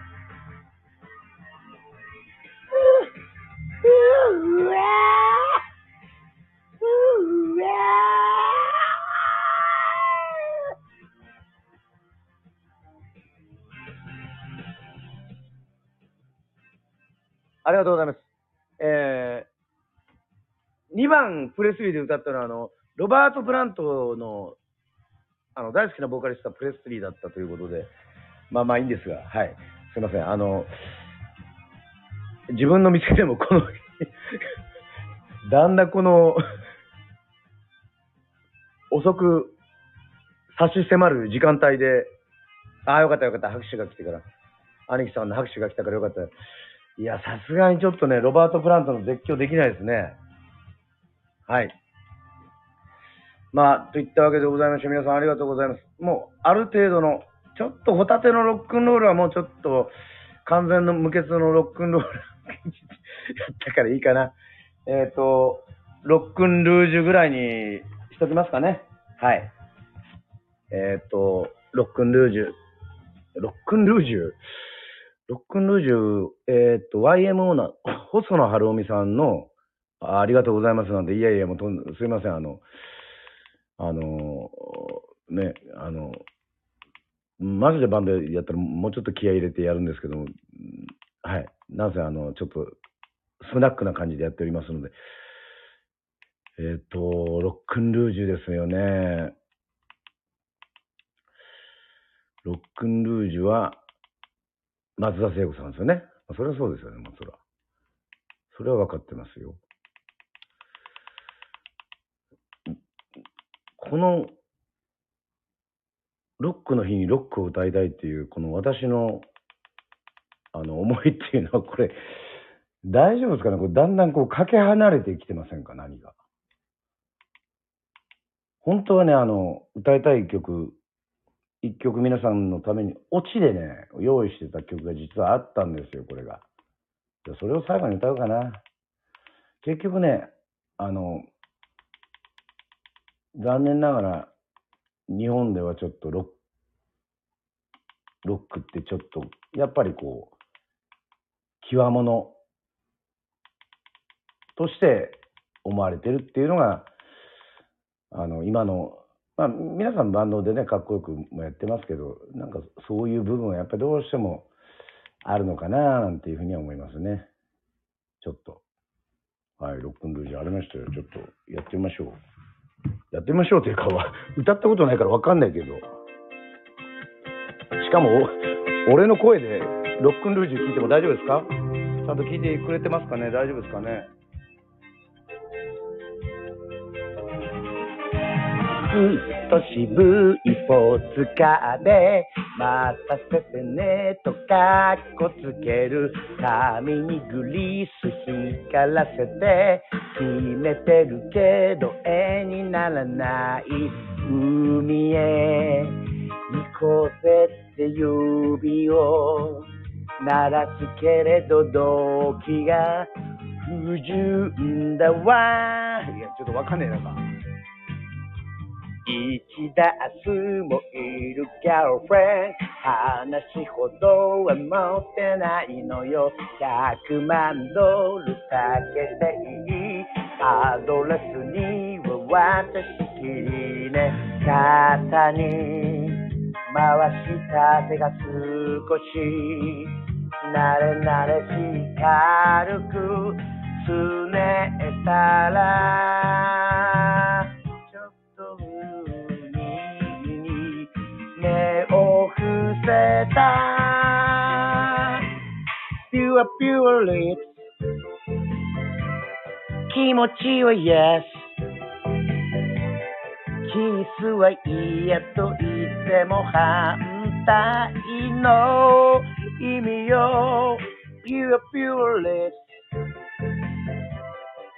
Ooh, ah. Ooh, ah. ありがとうございます。えー、 2番プレスリーで歌ったのは、あの、ロバート・プラントの、あの、大好きなボーカリストはプレスリーだったということで、まあまあいいんですが、はい。すいません。あの、自分の店でもこのだんだんこの遅く差し迫る時間帯で、ああ、よかったよかった、拍手が来てから、兄貴さんの拍手が来たからよかった。いや、さすがにちょっとね、ロバート・プラントの絶叫できないですね。はい。まあ、といったわけでございまして、皆さんありがとうございます。もう、ある程度の、ちょっとホタテのロックンロールはもうちょっと、完全の無欠のロックンロール やったからいいかな。えっ、ー、と、ロックンルージュぐらいにしときますかね。はい。えっ、ー、と、ロックンルージュ。ロックンルージュ？ロックンルージュ、えっ、ー、と、YMO な、細野晴臣さんのあ、ありがとうございますなんで、いやいや、もうとん、すいません、あの、あの、ね、あの、マジでバンドやったらもうちょっと気合入れてやるんですけども、はい。なぜあの、ちょっと、スナックな感じでやっておりますので、えっ、ー、と、ロックンルージュですよね。ロックンルージュは、松田聖子さんですよね。それはそうですよね、もうそれは。それは分かってますよ。この、ロックの日にロックを歌いたいっていう、この私の、あの、思いっていうのは、これ、大丈夫ですかね？これ、だんだんこう、かけ離れてきてませんか？何が。本当はね、あの、歌いたい曲、一曲皆さんのために、オチでね、用意してた曲が実はあったんですよ、これが。それを最後に歌うかな。結局ね、あの、残念ながら、日本ではちょっとロック、ロックってちょっと、やっぱりこう、極物として思われてるっていうのが、あの、今の、まあ、皆さんバンドでね、かっこよくもやってますけど、なんかそういう部分はやっぱりどうしてもあるのかななんていうふうには思いますね。ちょっと。はい、ロックンルージュありましたよ。ちょっとやってみましょう。やってみましょうというかは、歌ったことないからわかんないけど。しかも、俺の声でロックンルージュ聞いても大丈夫ですか？ちゃんと聞いてくれてますかね？大丈夫ですかね？っと渋いポーツカーで待たせてねとかっこつける髪にグリス光らせて決めてるけど絵にならない海へ行こうぜって指を鳴らすけれど動機が不純だわいや、ちょっとわかんねえなか。一ダースもいるギャルフレン話ほどは持ってないのよ。100万ドルかけていい。アドレスには私きりね。肩に回した手が少し慣れ慣れし軽くすねたら。せた。ピュアピュアリップ。気持ちは Yes。キスはいいやと言っても反対の意味よ。ピュアピュアリップ。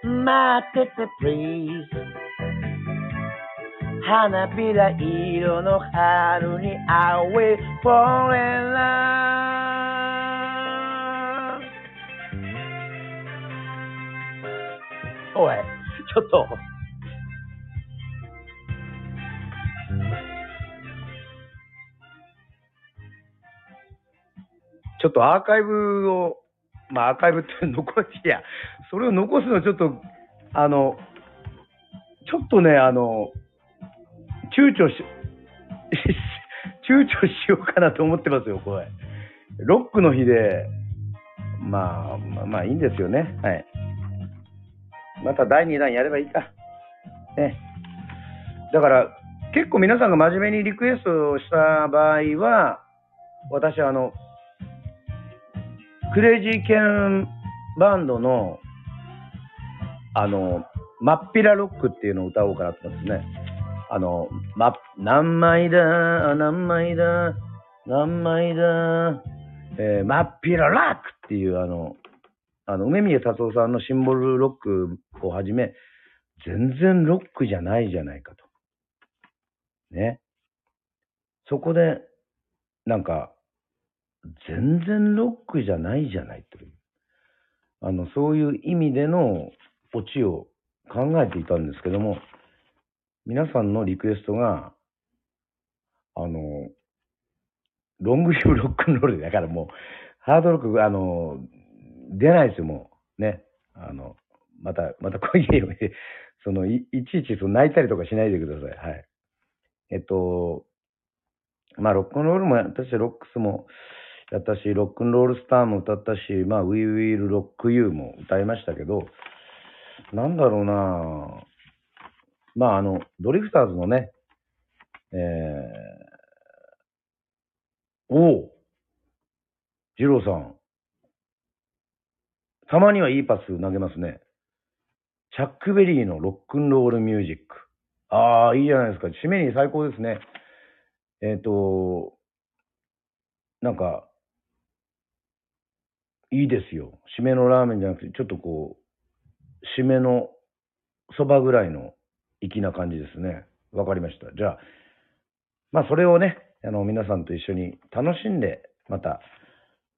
待ってて、please。花びら色の春に I will fall in love おい、ちょっと。ちょっとアーカイブを、まあアーカイブって残し、いや、それを残すのちょっと、あの、ちょっとね、あの、躊躇し、躊躇しようかなと思ってますよ、これ。ロックの日で、まあ、まあ、まあいいんですよね。はい。また第2弾やればいいか。ね。だから、結構皆さんが真面目にリクエストした場合は、私は、あの、クレイジーケンバンドの、あの、真っ平ロックっていうのを歌おうかなと思ってますね。あの、ま、何枚だ、何枚だ、何枚だ、えー、真っ平ロックっていうあの、あの、梅宮達夫さんのシンボルロックをはじめ、全然ロックじゃないじゃないかと。ね。そこで、なんか、全然ロックじゃないじゃないという。あの、そういう意味でのオチを考えていたんですけども、皆さんのリクエストが、あの、ロングリブロックンロールだからもう、ハードロック、あの、出ないですよ、もう。ね。あの、また、またこういうよ、そのい、いちいちその泣いたりとかしないでください。はい。えっと、まあ、ロックンロールもやったし、ロックスもやったし、ロックンロールスターも歌ったし、まあ、We Will Rock You も歌いましたけど、なんだろうなぁまあ、あの、ドリフターズのね、えおお。二郎さん。たまにはいいパス投げますね。チャックベリーのロックンロールミュージック。ああ、いいじゃないですか。締めに最高ですね。えっ、と、なんか、いいですよ。締めのラーメンじゃなくて、ちょっとこう、締めのそばぐらいの粋な感じですね。わかりました。じゃあ、まあ、それをね、あの、皆さんと一緒に楽しんで、また、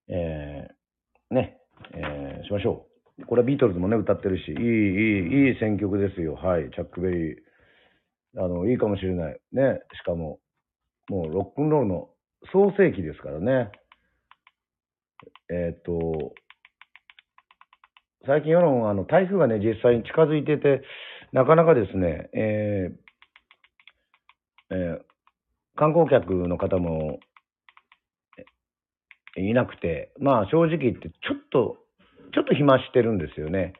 えー、ね、えーしましょう。これはビートルズもね、歌ってるし、いい、いい、いい選曲ですよ。はい、チャックベリー。あの、いいかもしれない。ね、しかも、もうロックンロールの創世期ですからね。えーっと、最近世論、あの、台風がね、実際に近づいてて、なかなかですね、えーえー観光客の方もいなくて、まあ正直言って、ちょっと、ちょっと暇してるんですよね。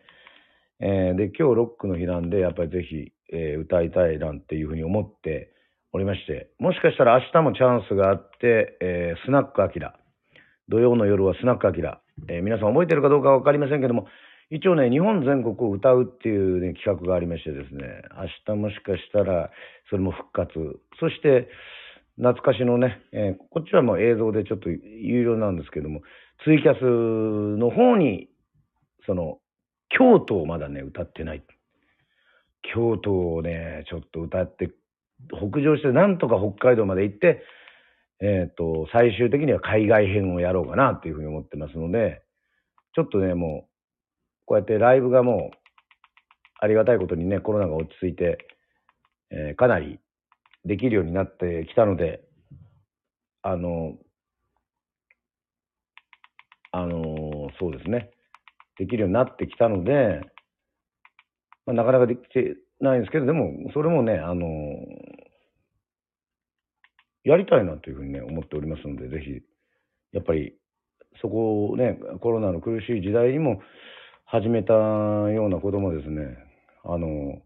えーで、今日ロックの日なんで、やっぱりぜひ、えー歌いたいなんていうふうに思っておりまして、もしかしたら明日もチャンスがあって、えースナックアキラ。土曜の夜はスナックアキラ。え皆さん覚えてるかどうかわかりませんけども、一応ね、日本全国を歌うっていう、ね、企画がありましてですね、明日もしかしたらそれも復活。そして、懐かしのね、えーこっちはもう映像でちょっと有料なんですけども、ツイキャスの方に、その、京都をまだね、歌ってない。京都をね、ちょっと歌って、北上して、なんとか北海道まで行って、えっ、と、最終的には海外編をやろうかなっていうふうに思ってますので、ちょっとね、もう、こうやってライブがもう、ありがたいことにね、コロナが落ち着いて、えーかなりできるようになってきたので、あの、あの、そうですね、できるようになってきたので、まあ、なかなかできてないんですけど、でも、それもね、あの、やりたいなというふうにね、思っておりますので、ぜひ、やっぱり、そこをね、コロナの苦しい時代にも始めたようなこともですね、あの、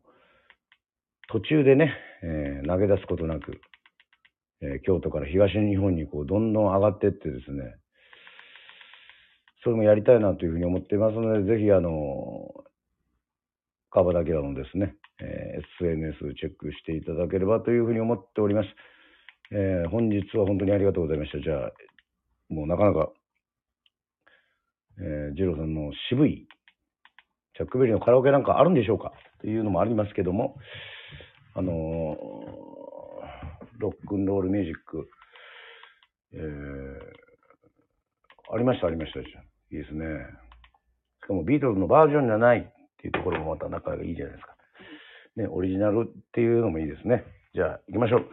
途中でね、えー投げ出すことなく、えー京都から東日本にこうどんどん上がってってですね、それもやりたいなというふうに思っていますので、ぜひあの、川端明のですね、えー SNS チェックしていただければというふうに思っております。えー本日は本当にありがとうございました。じゃあ、もうなかなか、えー、ジローさんの渋い、チャックベリーのカラオケなんかあるんでしょうか？というのもありますけども、あのーロックンロールミュージック、えーありました、ありました。いいですね。しかもビートルズのバージョンじゃないっていうところもまた仲がいいじゃないですか。ね、オリジナルっていうのもいいですね。じゃあ、行きましょう。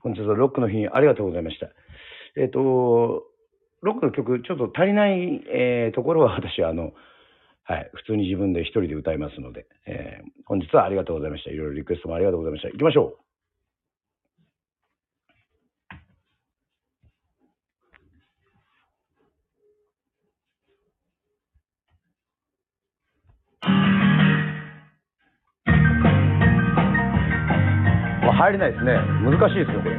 本日はロックの日ありがとうございました。えっ、と、ロックの曲、ちょっと足りない、えーところは私、あの、はい、普通に自分で一人で歌いますので、えー本日はありがとうございました。いろいろリクエストもありがとうございました。行きましょう。入れないですね。難しいですよ、これ。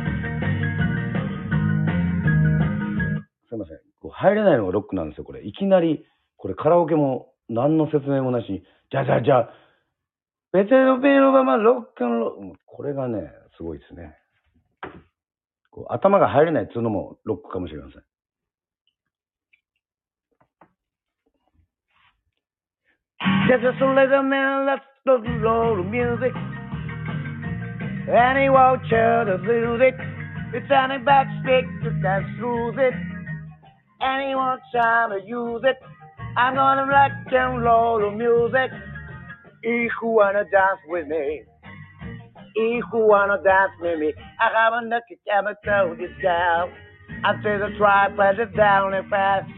すいません。こう入れないのがロックなんですよ、これ。いきなり、これカラオケも何の説明もなしに、じゃあじゃあじゃあ、ベテロベロバマロックンロール、これがね、すごいですね。こう頭が入れないっていうのもロックかもしれません。Just a little man, let's roll music. And he won't try to lose it. It's on a back stick, you can't lose it. And he won't try to use it. I'm gonna rock and roll the music. If you wanna dance with me. If you wanna dance with me. I looked at camera to this down. I say the try, press it down and fast.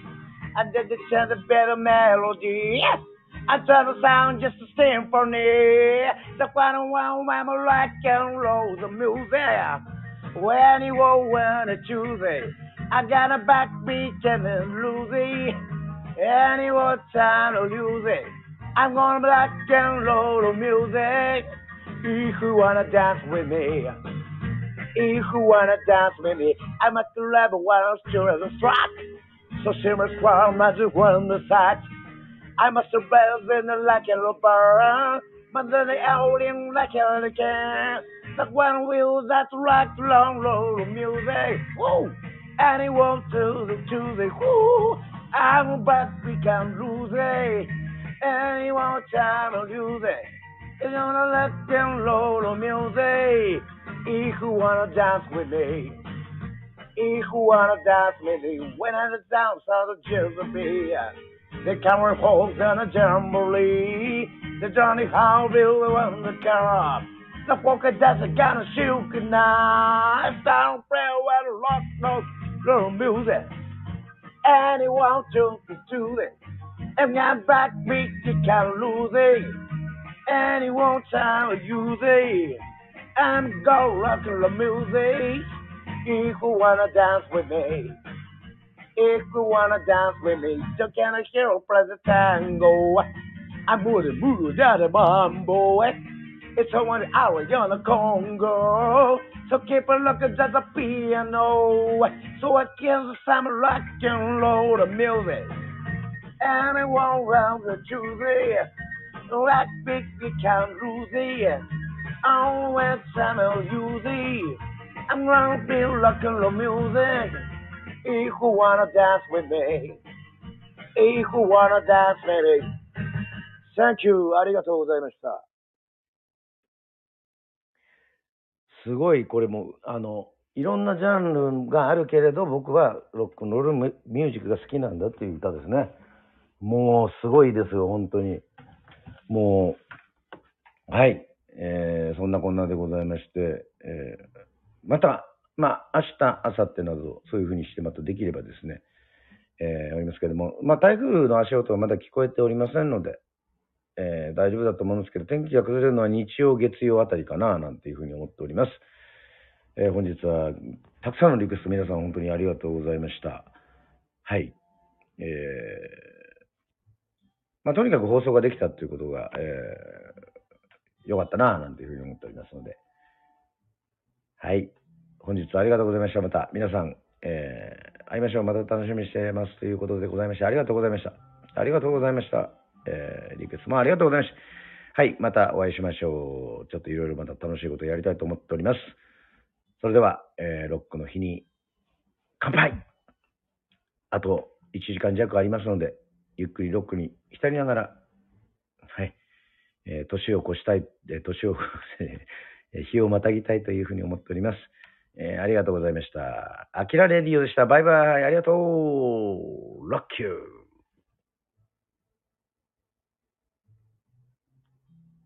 I did the chant a better melody. I turn the sound just a symphony. The final one when I rock and roll the music. When you wanna choose it, I got a backbeat and a it. Any more time to lose it. I'm gonna rock and roll the music. If you wanna dance with me. If you wanna dance with me, I'm at the level while I'm still at the track. So shimmer squirm, magic one the sax. I must have better than like a bar. But then the outing like a can. That one wheel that rock long roll of music. Woo! Anyone to the to the woo! I'm back, we can lose it. Anyone time to lose it. It's gonna let them roll the music. If you wanna dance with me. If you wanna dance with me. When I dance out of Jezebel. The camera folks and a jamboree. The Johnny Howville and the carrot. The polka dots are gonna shoot. Down prayer where the rock notes little music. Anyone to do it. And got backbeat, you can't lose it. Anyone time to use it. And go rock the music. If you wanna dance with me. If you wanna dance with me, you can hear play the tango. I'm moving, moving, daddy mambo. It's a one hour on the Congo. So keep a looking at the piano. So I can some rock and roll the music. Anyone around the Tuesday. Rock big, you can't lose it. Always time to use it. I'm gonna be rocking the music. If you wanna dance with me. If you wanna dance with me. Thank you. ありがとうございました。 すごい、これも、あの、いろんなジャンルがあるけれど、僕はロックンロールミュージックが好きなんだっていう歌ですね。もう、すごいですよ、本当に。もう、はい。えーそんなこんなでございまして、えーまた、まあ、明日、明後日など、そういうふうにしてまたできればですね、えーおりますけれども、まあ、台風の足音はまだ聞こえておりませんので、えー大丈夫だと思うんですけど、天気が崩れるのは日曜、月曜あたりかな、なんていうふうに思っております。えー本日は、たくさんのリクエスト皆さん本当にありがとうございました。はい。えーまあ、とにかく放送ができたということが、えーよかったな、なんていうふうに思っておりますので。はい。本日はありがとうございました。また皆さん、えー会いましょう。また楽しみにしていますということでございまして、ありがとうございました。ありがとうございました。えーリクエストもありがとうございました。はい。またお会いしましょう。ちょっといろいろまた楽しいことをやりたいと思っております。それでは、えーロックの日に乾杯あと1時間弱ありますので、ゆっくりロックに浸りながら、はい。えー年を越したい、えー年を、えー日をまたぎたいというふうに思っております。えーありがとうございました。アキラレディオでした。バイバイ。ありがとう。ロッキュー。